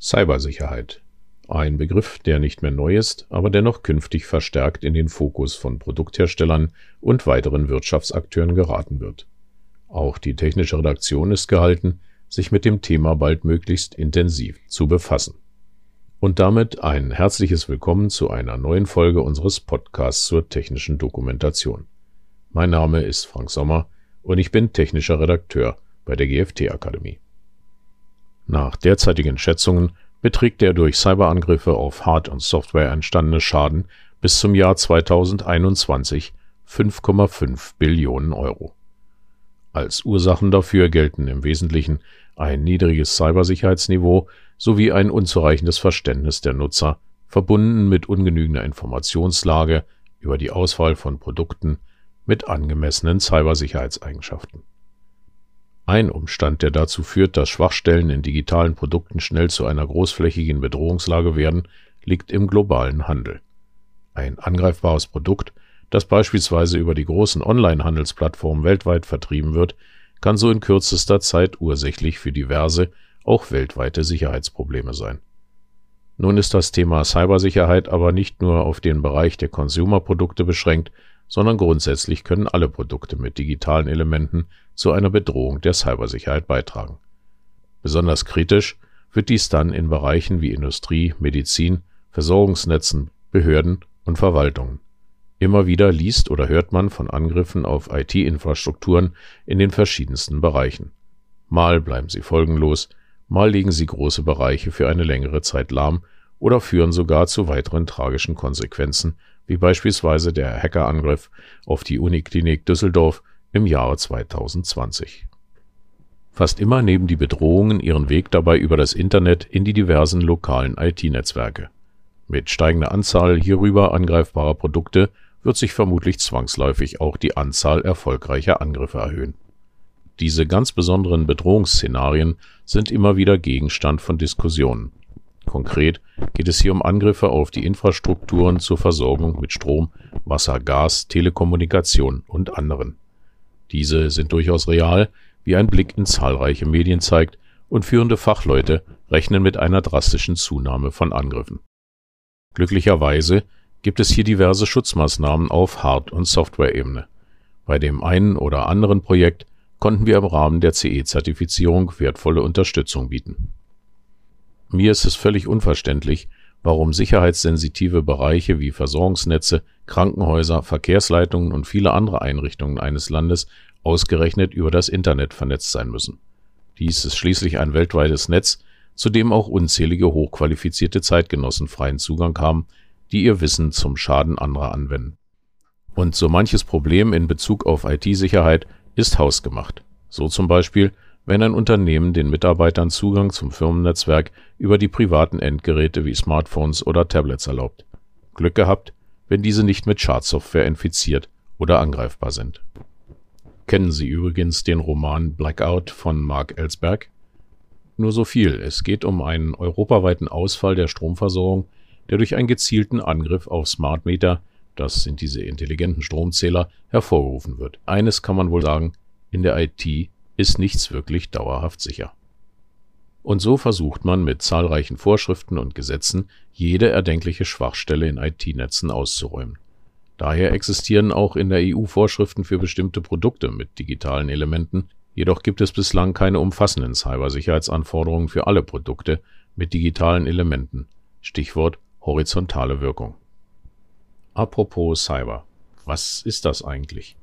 Cybersicherheit. Ein Begriff, der nicht mehr neu ist, aber dennoch künftig verstärkt in den Fokus von Produktherstellern und weiteren Wirtschaftsakteuren geraten wird. Auch die technische Redaktion ist gehalten, sich mit dem Thema bald möglichst intensiv zu befassen. Und damit ein herzliches Willkommen zu einer neuen Folge unseres Podcasts zur technischen Dokumentation. Mein Name ist Frank Sommer und ich bin technischer Redakteur bei der GFT Akademie. Nach derzeitigen Schätzungen beträgt der durch Cyberangriffe auf Hard- und Software entstandene Schaden bis zum Jahr 2021 5,5 Billionen Euro. Als Ursachen dafür gelten im Wesentlichen ein niedriges Cybersicherheitsniveau sowie ein unzureichendes Verständnis der Nutzer, verbunden mit ungenügender Informationslage über die Auswahl von Produkten mit angemessenen Cybersicherheitseigenschaften. Ein Umstand, der dazu führt, dass Schwachstellen in digitalen Produkten schnell zu einer großflächigen Bedrohungslage werden, liegt im globalen Handel. Ein angreifbares Produkt, das beispielsweise über die großen Online-Handelsplattformen weltweit vertrieben wird, kann so in kürzester Zeit ursächlich für diverse, auch weltweite Sicherheitsprobleme sein. Nun ist das Thema Cybersicherheit aber nicht nur auf den Bereich der Consumer-Produkte beschränkt, sondern grundsätzlich können alle Produkte mit digitalen Elementen zu einer Bedrohung der Cybersicherheit beitragen. Besonders kritisch wird dies dann in Bereichen wie Industrie, Medizin, Versorgungsnetzen, Behörden und Verwaltungen. Immer wieder liest oder hört man von Angriffen auf IT-Infrastrukturen in den verschiedensten Bereichen. Mal bleiben sie folgenlos, mal legen sie große Bereiche für eine längere Zeit lahm oder führen sogar zu weiteren tragischen Konsequenzen wie beispielsweise der Hackerangriff auf die Uniklinik Düsseldorf im Jahre 2020. Fast immer nehmen die Bedrohungen ihren Weg dabei über das Internet in die diversen lokalen IT-Netzwerke. Mit steigender Anzahl hierüber angreifbarer Produkte wird sich vermutlich zwangsläufig auch die Anzahl erfolgreicher Angriffe erhöhen. Diese ganz besonderen Bedrohungsszenarien sind immer wieder Gegenstand von Diskussionen. Konkret geht es hier um Angriffe auf die Infrastrukturen zur Versorgung mit Strom, Wasser, Gas, Telekommunikation und anderen. Diese sind durchaus real, wie ein Blick in zahlreiche Medien zeigt, und führende Fachleute rechnen mit einer drastischen Zunahme von Angriffen. Glücklicherweise gibt es hier diverse Schutzmaßnahmen auf Hard- und Software-Ebene. Bei dem einen oder anderen Projekt konnten wir im Rahmen der CE-Zertifizierung wertvolle Unterstützung bieten. Mir ist es völlig unverständlich, warum sicherheitssensitive Bereiche wie Versorgungsnetze, Krankenhäuser, Verkehrsleitungen und viele andere Einrichtungen eines Landes ausgerechnet über das Internet vernetzt sein müssen. Dies ist schließlich ein weltweites Netz, zu dem auch unzählige hochqualifizierte Zeitgenossen freien Zugang haben, die ihr Wissen zum Schaden anderer anwenden. Und so manches Problem in Bezug auf IT-Sicherheit ist hausgemacht. So zum Beispiel wenn ein Unternehmen den Mitarbeitern Zugang zum Firmennetzwerk über die privaten Endgeräte wie Smartphones oder Tablets erlaubt. Glück gehabt, wenn diese nicht mit Schadsoftware infiziert oder angreifbar sind. Kennen Sie übrigens den Roman Blackout von Mark Ellsberg? Nur so viel, es geht um einen europaweiten Ausfall der Stromversorgung, der durch einen gezielten Angriff auf Smart Meter, das sind diese intelligenten Stromzähler, hervorgerufen wird. Eines kann man wohl sagen, in der IT ist nichts wirklich dauerhaft sicher. Und so versucht man mit zahlreichen Vorschriften und Gesetzen jede erdenkliche Schwachstelle in IT-Netzen auszuräumen. Daher existieren auch in der EU Vorschriften für bestimmte Produkte mit digitalen Elementen, jedoch gibt es bislang keine umfassenden Cybersicherheitsanforderungen für alle Produkte mit digitalen Elementen. Stichwort horizontale Wirkung. Apropos Cyber. Was ist das eigentlich?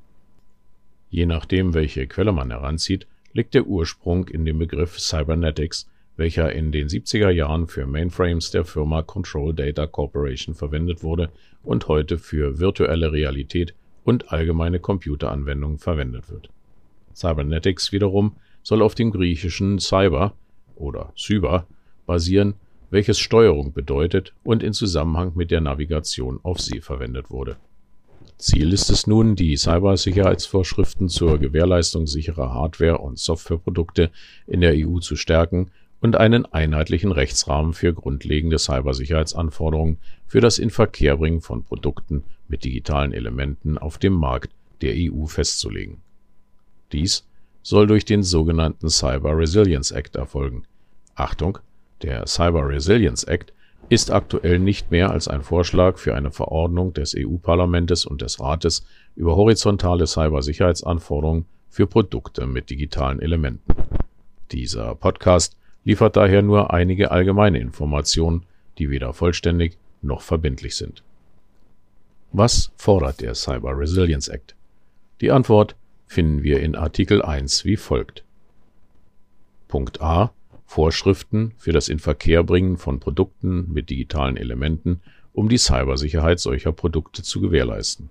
Je nachdem, welche Quelle man heranzieht, liegt der Ursprung in dem Begriff Cybernetics, welcher in den 70er Jahren für Mainframes der Firma Control Data Corporation verwendet wurde und heute für virtuelle Realität und allgemeine Computeranwendungen verwendet wird. Cybernetics wiederum soll auf dem griechischen Cyber oder Cyber basieren, welches Steuerung bedeutet und in Zusammenhang mit der Navigation auf See verwendet wurde Ziel ist es nun, die Cybersicherheitsvorschriften zur Gewährleistung sicherer Hardware- und Softwareprodukte in der EU zu stärken und einen einheitlichen Rechtsrahmen für grundlegende Cybersicherheitsanforderungen für das Inverkehrbringen von Produkten mit digitalen Elementen auf dem Markt der EU festzulegen. Dies soll durch den sogenannten Cyber Resilience Act erfolgen. Achtung, Der Cyber Resilience Act ist aktuell nicht mehr als ein Vorschlag für eine Verordnung des EU-Parlamentes und des Rates über horizontale Cybersicherheitsanforderungen für Produkte mit digitalen Elementen. Dieser Podcast liefert daher nur einige allgemeine Informationen, die weder vollständig noch verbindlich sind. Was fordert der Cyber Resilience Act? Die Antwort finden wir in Artikel 1 wie folgt. Punkt A Vorschriften für das Inverkehrbringen von Produkten mit digitalen Elementen, um die Cybersicherheit solcher Produkte zu gewährleisten.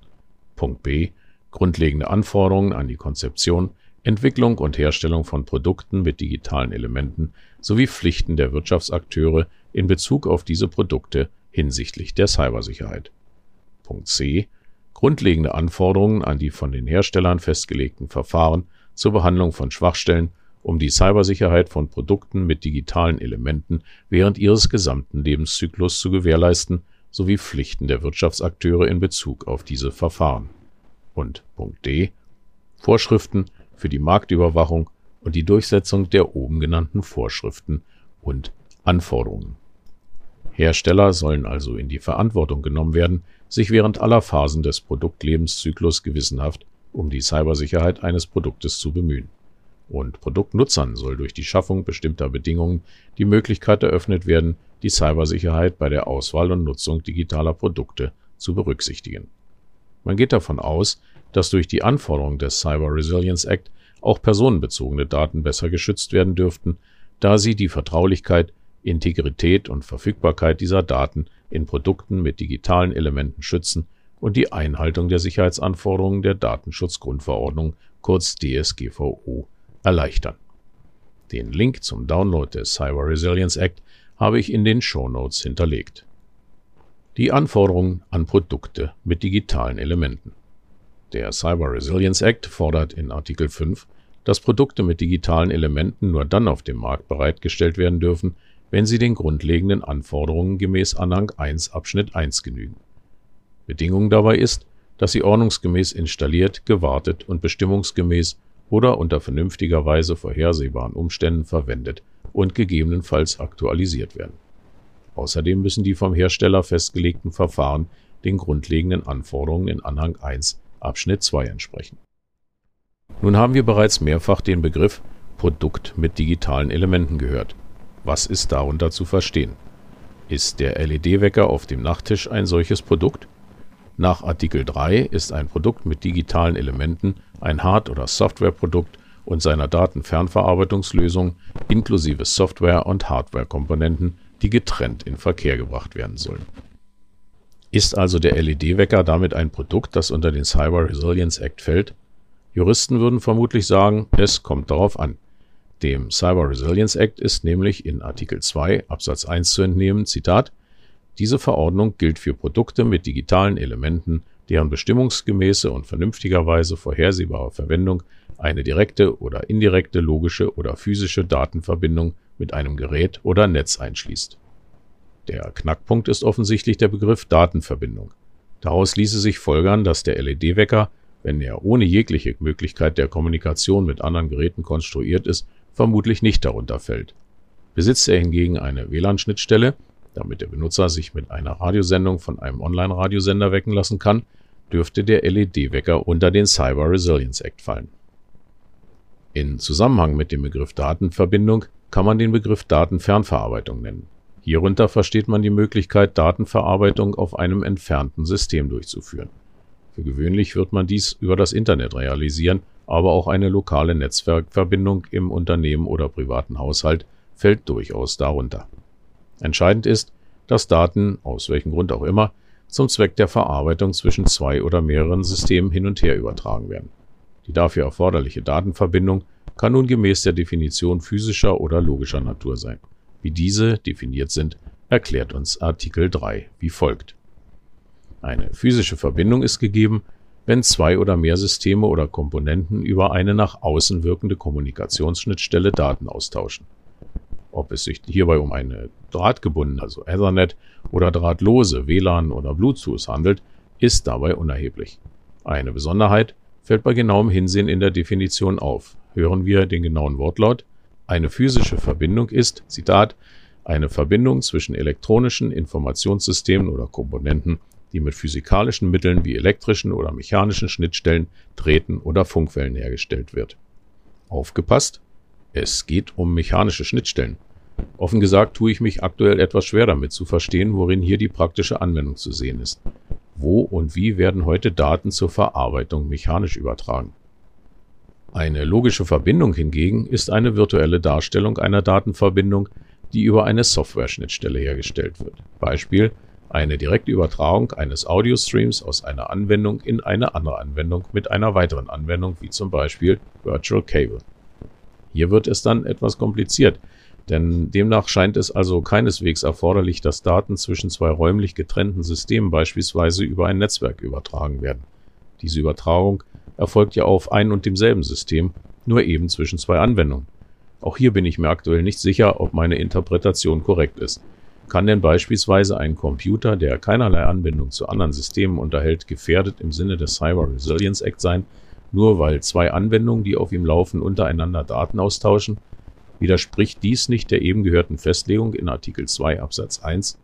Punkt B. Grundlegende Anforderungen an die Konzeption, Entwicklung und Herstellung von Produkten mit digitalen Elementen sowie Pflichten der Wirtschaftsakteure in Bezug auf diese Produkte hinsichtlich der Cybersicherheit. Punkt C. Grundlegende Anforderungen an die von den Herstellern festgelegten Verfahren zur Behandlung von Schwachstellen um die Cybersicherheit von Produkten mit digitalen Elementen während ihres gesamten Lebenszyklus zu gewährleisten sowie Pflichten der Wirtschaftsakteure in Bezug auf diese Verfahren. Und Punkt D. Vorschriften für die Marktüberwachung und die Durchsetzung der oben genannten Vorschriften und Anforderungen. Hersteller sollen also in die Verantwortung genommen werden, sich während aller Phasen des Produktlebenszyklus gewissenhaft um die Cybersicherheit eines Produktes zu bemühen und Produktnutzern soll durch die Schaffung bestimmter Bedingungen die Möglichkeit eröffnet werden, die Cybersicherheit bei der Auswahl und Nutzung digitaler Produkte zu berücksichtigen. Man geht davon aus, dass durch die Anforderungen des Cyber Resilience Act auch personenbezogene Daten besser geschützt werden dürften, da sie die Vertraulichkeit, Integrität und Verfügbarkeit dieser Daten in Produkten mit digitalen Elementen schützen und die Einhaltung der Sicherheitsanforderungen der Datenschutzgrundverordnung kurz DSGVO erleichtern. Den Link zum Download des Cyber Resilience Act habe ich in den Show Notes hinterlegt. Die Anforderungen an Produkte mit digitalen Elementen. Der Cyber Resilience Act fordert in Artikel 5, dass Produkte mit digitalen Elementen nur dann auf dem Markt bereitgestellt werden dürfen, wenn sie den grundlegenden Anforderungen gemäß Anhang 1 Abschnitt 1 genügen. Bedingung dabei ist, dass sie ordnungsgemäß installiert, gewartet und bestimmungsgemäß oder unter vernünftigerweise vorhersehbaren Umständen verwendet und gegebenenfalls aktualisiert werden. Außerdem müssen die vom Hersteller festgelegten Verfahren den grundlegenden Anforderungen in Anhang 1 Abschnitt 2 entsprechen. Nun haben wir bereits mehrfach den Begriff Produkt mit digitalen Elementen gehört. Was ist darunter zu verstehen? Ist der LED-Wecker auf dem Nachttisch ein solches Produkt? Nach Artikel 3 ist ein Produkt mit digitalen Elementen ein Hard- oder Softwareprodukt und seiner Datenfernverarbeitungslösung inklusive Software- und Hardwarekomponenten, die getrennt in Verkehr gebracht werden sollen. Ist also der LED-Wecker damit ein Produkt, das unter den Cyber Resilience Act fällt? Juristen würden vermutlich sagen, es kommt darauf an. Dem Cyber Resilience Act ist nämlich in Artikel 2 Absatz 1 zu entnehmen, Zitat, diese Verordnung gilt für Produkte mit digitalen Elementen, deren bestimmungsgemäße und vernünftigerweise vorhersehbare Verwendung eine direkte oder indirekte logische oder physische Datenverbindung mit einem Gerät oder Netz einschließt. Der Knackpunkt ist offensichtlich der Begriff Datenverbindung. Daraus ließe sich folgern, dass der LED-Wecker, wenn er ohne jegliche Möglichkeit der Kommunikation mit anderen Geräten konstruiert ist, vermutlich nicht darunter fällt. Besitzt er hingegen eine WLAN-Schnittstelle, damit der Benutzer sich mit einer Radiosendung von einem Online-Radiosender wecken lassen kann, dürfte der LED-Wecker unter den Cyber Resilience Act fallen. In Zusammenhang mit dem Begriff Datenverbindung kann man den Begriff Datenfernverarbeitung nennen. Hierunter versteht man die Möglichkeit, Datenverarbeitung auf einem entfernten System durchzuführen. Für gewöhnlich wird man dies über das Internet realisieren, aber auch eine lokale Netzwerkverbindung im Unternehmen oder privaten Haushalt fällt durchaus darunter. Entscheidend ist, dass Daten, aus welchem Grund auch immer, zum Zweck der Verarbeitung zwischen zwei oder mehreren Systemen hin und her übertragen werden. Die dafür erforderliche Datenverbindung kann nun gemäß der Definition physischer oder logischer Natur sein. Wie diese definiert sind, erklärt uns Artikel 3 wie folgt. Eine physische Verbindung ist gegeben, wenn zwei oder mehr Systeme oder Komponenten über eine nach außen wirkende Kommunikationsschnittstelle Daten austauschen. Ob es sich hierbei um eine drahtgebundene, also Ethernet oder drahtlose WLAN oder Bluetooth handelt, ist dabei unerheblich. Eine Besonderheit fällt bei genauem Hinsehen in der Definition auf. Hören wir den genauen Wortlaut. Eine physische Verbindung ist, Zitat, eine Verbindung zwischen elektronischen Informationssystemen oder Komponenten, die mit physikalischen Mitteln wie elektrischen oder mechanischen Schnittstellen, Drähten oder Funkwellen hergestellt wird. Aufgepasst! Es geht um mechanische Schnittstellen. Offen gesagt tue ich mich aktuell etwas schwer damit zu verstehen, worin hier die praktische Anwendung zu sehen ist. Wo und wie werden heute Daten zur Verarbeitung mechanisch übertragen? Eine logische Verbindung hingegen ist eine virtuelle Darstellung einer Datenverbindung, die über eine Software-Schnittstelle hergestellt wird. Beispiel eine direkte Übertragung eines Audio-Streams aus einer Anwendung in eine andere Anwendung mit einer weiteren Anwendung, wie zum Beispiel Virtual Cable. Hier wird es dann etwas kompliziert, denn demnach scheint es also keineswegs erforderlich, dass Daten zwischen zwei räumlich getrennten Systemen beispielsweise über ein Netzwerk übertragen werden. Diese Übertragung erfolgt ja auf ein und demselben System, nur eben zwischen zwei Anwendungen. Auch hier bin ich mir aktuell nicht sicher, ob meine Interpretation korrekt ist. Kann denn beispielsweise ein Computer, der keinerlei Anbindung zu anderen Systemen unterhält, gefährdet im Sinne des Cyber Resilience Act sein, nur weil zwei Anwendungen, die auf ihm laufen, untereinander Daten austauschen? Widerspricht dies nicht der eben gehörten Festlegung in Artikel 2 Absatz 1?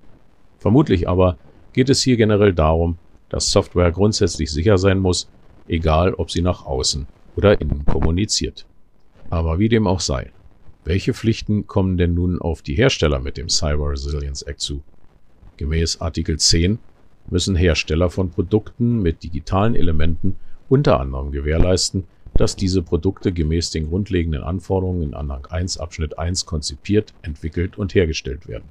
Vermutlich aber geht es hier generell darum, dass Software grundsätzlich sicher sein muss, egal ob sie nach außen oder innen kommuniziert. Aber wie dem auch sei, welche Pflichten kommen denn nun auf die Hersteller mit dem Cyber Resilience Act zu? Gemäß Artikel 10 müssen Hersteller von Produkten mit digitalen Elementen unter anderem gewährleisten, dass diese Produkte gemäß den grundlegenden Anforderungen in Anhang 1 Abschnitt 1 konzipiert, entwickelt und hergestellt werden.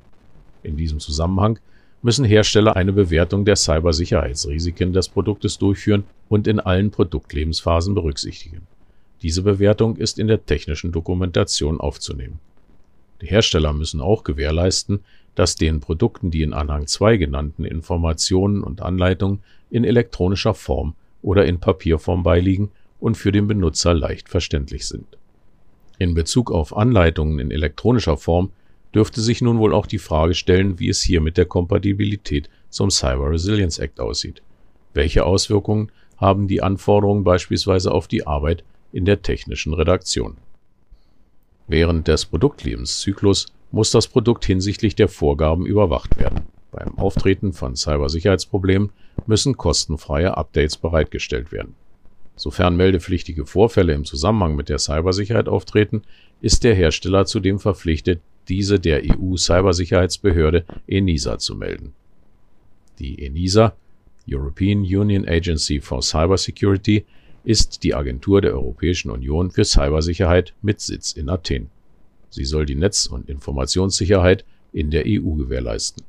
In diesem Zusammenhang müssen Hersteller eine Bewertung der Cybersicherheitsrisiken des Produktes durchführen und in allen Produktlebensphasen berücksichtigen. Diese Bewertung ist in der technischen Dokumentation aufzunehmen. Die Hersteller müssen auch gewährleisten, dass den Produkten die in Anhang 2 genannten Informationen und Anleitungen in elektronischer Form oder in Papierform beiliegen und für den Benutzer leicht verständlich sind. In Bezug auf Anleitungen in elektronischer Form dürfte sich nun wohl auch die Frage stellen, wie es hier mit der Kompatibilität zum Cyber Resilience Act aussieht. Welche Auswirkungen haben die Anforderungen beispielsweise auf die Arbeit in der technischen Redaktion. Während des Produktlebenszyklus muss das Produkt hinsichtlich der Vorgaben überwacht werden. Beim Auftreten von Cybersicherheitsproblemen müssen kostenfreie Updates bereitgestellt werden. Sofern meldepflichtige Vorfälle im Zusammenhang mit der Cybersicherheit auftreten, ist der Hersteller zudem verpflichtet, diese der EU-Cybersicherheitsbehörde ENISA zu melden. Die ENISA, European Union Agency for Cybersecurity, ist die Agentur der Europäischen Union für Cybersicherheit mit Sitz in Athen. Sie soll die Netz- und Informationssicherheit in der EU gewährleisten.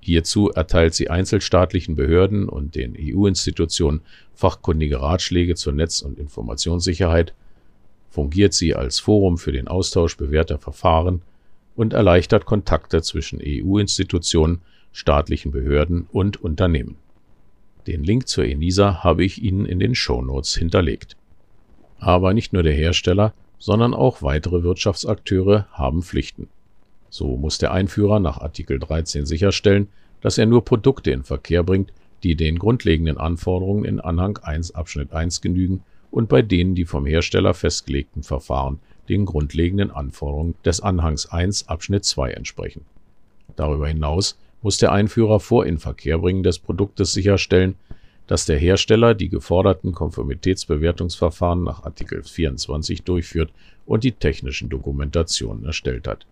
Hierzu erteilt sie einzelstaatlichen Behörden und den EU-Institutionen fachkundige Ratschläge zur Netz- und Informationssicherheit, fungiert sie als Forum für den Austausch bewährter Verfahren und erleichtert Kontakte zwischen EU-Institutionen, staatlichen Behörden und Unternehmen. Den Link zur ENISA habe ich Ihnen in den Show Notes hinterlegt. Aber nicht nur der Hersteller, sondern auch weitere Wirtschaftsakteure haben Pflichten. So muss der Einführer nach Artikel 13 sicherstellen, dass er nur Produkte in Verkehr bringt, die den grundlegenden Anforderungen in Anhang 1 Abschnitt 1 genügen und bei denen die vom Hersteller festgelegten Verfahren den grundlegenden Anforderungen des Anhangs 1 Abschnitt 2 entsprechen. Darüber hinaus muss der Einführer vor Inverkehrbringen des Produktes sicherstellen, dass der Hersteller die geforderten Konformitätsbewertungsverfahren nach Artikel 24 durchführt und die technischen Dokumentationen erstellt hat.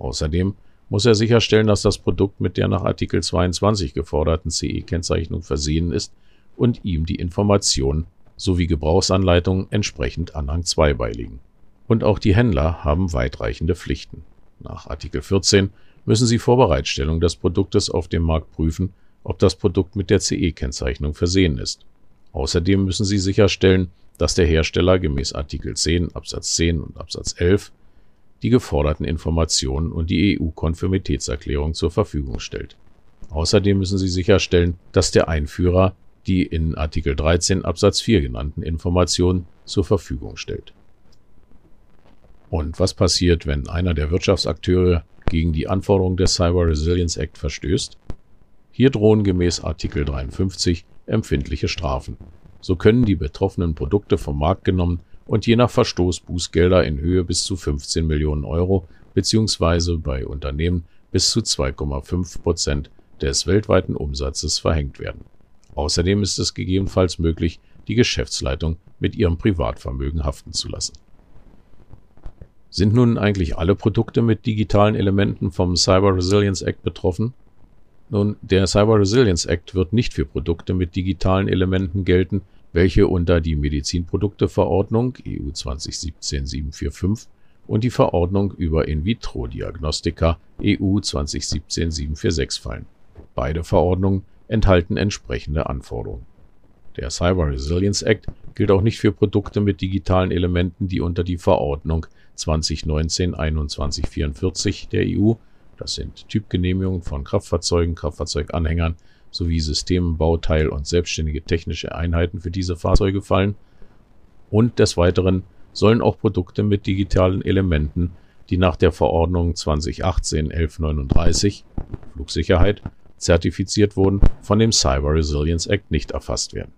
Außerdem muss er sicherstellen, dass das Produkt mit der nach Artikel 22 geforderten CE-Kennzeichnung versehen ist und ihm die Informationen sowie Gebrauchsanleitungen entsprechend Anhang 2 beiliegen. Und auch die Händler haben weitreichende Pflichten. Nach Artikel 14 müssen Sie vor Bereitstellung des Produktes auf dem Markt prüfen, ob das Produkt mit der CE-Kennzeichnung versehen ist. Außerdem müssen Sie sicherstellen, dass der Hersteller gemäß Artikel 10 Absatz 10 und Absatz 11 die geforderten Informationen und die EU-Konformitätserklärung zur Verfügung stellt. Außerdem müssen Sie sicherstellen, dass der Einführer die in Artikel 13 Absatz 4 genannten Informationen zur Verfügung stellt. Und was passiert, wenn einer der Wirtschaftsakteure gegen die Anforderungen des Cyber Resilience Act verstößt? Hier drohen gemäß Artikel 53 empfindliche Strafen. So können die betroffenen Produkte vom Markt genommen und je nach Verstoß Bußgelder in Höhe bis zu 15 Millionen Euro bzw. bei Unternehmen bis zu 2,5 Prozent des weltweiten Umsatzes verhängt werden. Außerdem ist es gegebenenfalls möglich, die Geschäftsleitung mit ihrem Privatvermögen haften zu lassen. Sind nun eigentlich alle Produkte mit digitalen Elementen vom Cyber Resilience Act betroffen? Nun, der Cyber Resilience Act wird nicht für Produkte mit digitalen Elementen gelten, welche unter die Medizinprodukteverordnung EU 2017-745 und die Verordnung über In-vitro-Diagnostika EU 2017-746 fallen. Beide Verordnungen enthalten entsprechende Anforderungen. Der Cyber Resilience Act gilt auch nicht für Produkte mit digitalen Elementen, die unter die Verordnung 2019-2144 der EU, das sind Typgenehmigungen von Kraftfahrzeugen, Kraftfahrzeuganhängern sowie Systemen, Bauteil und selbstständige technische Einheiten für diese Fahrzeuge fallen. Und des Weiteren sollen auch Produkte mit digitalen Elementen, die nach der Verordnung 2018-1139 Flugsicherheit zertifiziert wurden, von dem Cyber Resilience Act nicht erfasst werden.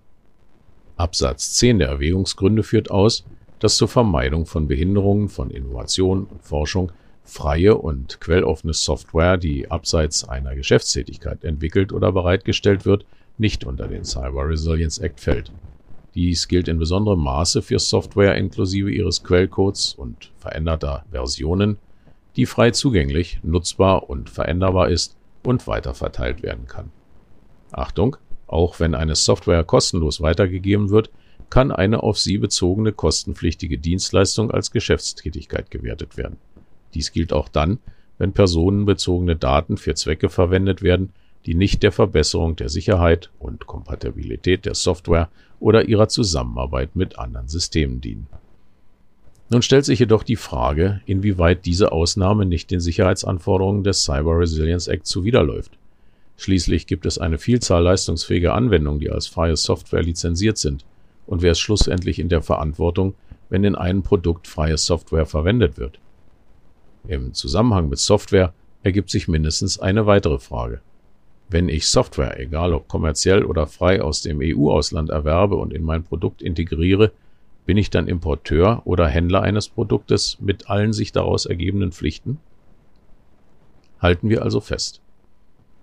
Absatz 10 der Erwägungsgründe führt aus, dass zur Vermeidung von Behinderungen von Innovation und Forschung freie und quelloffene Software, die abseits einer Geschäftstätigkeit entwickelt oder bereitgestellt wird, nicht unter den Cyber Resilience Act fällt. Dies gilt in besonderem Maße für Software inklusive ihres Quellcodes und veränderter Versionen, die frei zugänglich, nutzbar und veränderbar ist und weiterverteilt werden kann. Achtung, auch wenn eine Software kostenlos weitergegeben wird, kann eine auf sie bezogene kostenpflichtige Dienstleistung als Geschäftstätigkeit gewertet werden. Dies gilt auch dann, wenn personenbezogene Daten für Zwecke verwendet werden, die nicht der Verbesserung der Sicherheit und Kompatibilität der Software oder ihrer Zusammenarbeit mit anderen Systemen dienen. Nun stellt sich jedoch die Frage, inwieweit diese Ausnahme nicht den Sicherheitsanforderungen des Cyber Resilience Act zuwiderläuft. Schließlich gibt es eine Vielzahl leistungsfähiger Anwendungen, die als freie Software lizenziert sind. Und wer ist schlussendlich in der Verantwortung, wenn in einem Produkt freie Software verwendet wird? Im Zusammenhang mit Software ergibt sich mindestens eine weitere Frage. Wenn ich Software, egal ob kommerziell oder frei aus dem EU-Ausland erwerbe und in mein Produkt integriere, bin ich dann Importeur oder Händler eines Produktes mit allen sich daraus ergebenden Pflichten? Halten wir also fest.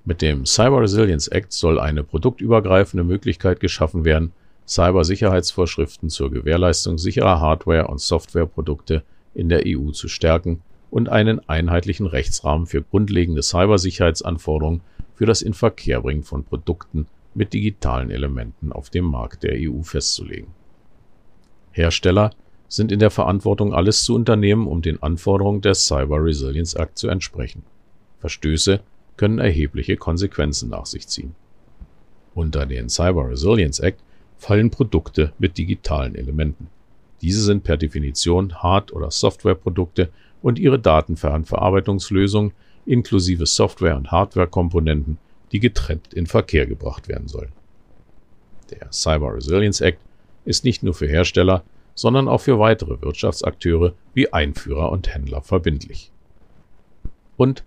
Mit dem Cyber Resilience Act soll eine produktübergreifende Möglichkeit geschaffen werden, Cybersicherheitsvorschriften zur Gewährleistung sicherer Hardware- und Softwareprodukte in der EU zu stärken und einen einheitlichen Rechtsrahmen für grundlegende Cybersicherheitsanforderungen für das Inverkehrbringen von Produkten mit digitalen Elementen auf dem Markt der EU festzulegen. Hersteller sind in der Verantwortung, alles zu unternehmen, um den Anforderungen des Cyber Resilience Act zu entsprechen. Verstöße können erhebliche Konsequenzen nach sich ziehen. Unter den Cyber Resilience Act fallen Produkte mit digitalen Elementen. Diese sind per Definition Hard- oder Softwareprodukte und ihre Datenverarbeitungslösung inklusive Software- und Hardware-Komponenten, die getrennt in Verkehr gebracht werden sollen. Der Cyber Resilience Act ist nicht nur für Hersteller, sondern auch für weitere Wirtschaftsakteure wie Einführer und Händler verbindlich. Und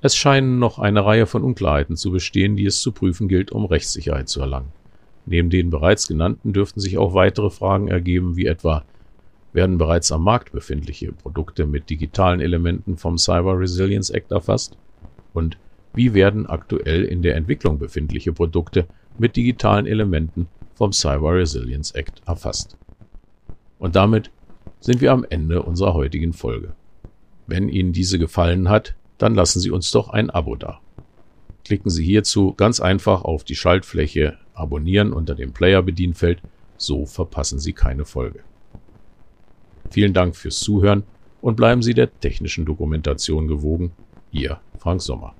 es scheinen noch eine Reihe von Unklarheiten zu bestehen, die es zu prüfen gilt, um Rechtssicherheit zu erlangen. Neben den bereits genannten dürften sich auch weitere Fragen ergeben, wie etwa werden bereits am Markt befindliche Produkte mit digitalen Elementen vom Cyber Resilience Act erfasst? Und wie werden aktuell in der Entwicklung befindliche Produkte mit digitalen Elementen vom Cyber Resilience Act erfasst? Und damit sind wir am Ende unserer heutigen Folge. Wenn Ihnen diese gefallen hat, dann lassen Sie uns doch ein Abo da. Klicken Sie hierzu ganz einfach auf die Schaltfläche Abonnieren unter dem Player-Bedienfeld, so verpassen Sie keine Folge. Vielen Dank fürs Zuhören und bleiben Sie der technischen Dokumentation gewogen. Ihr Frank Sommer.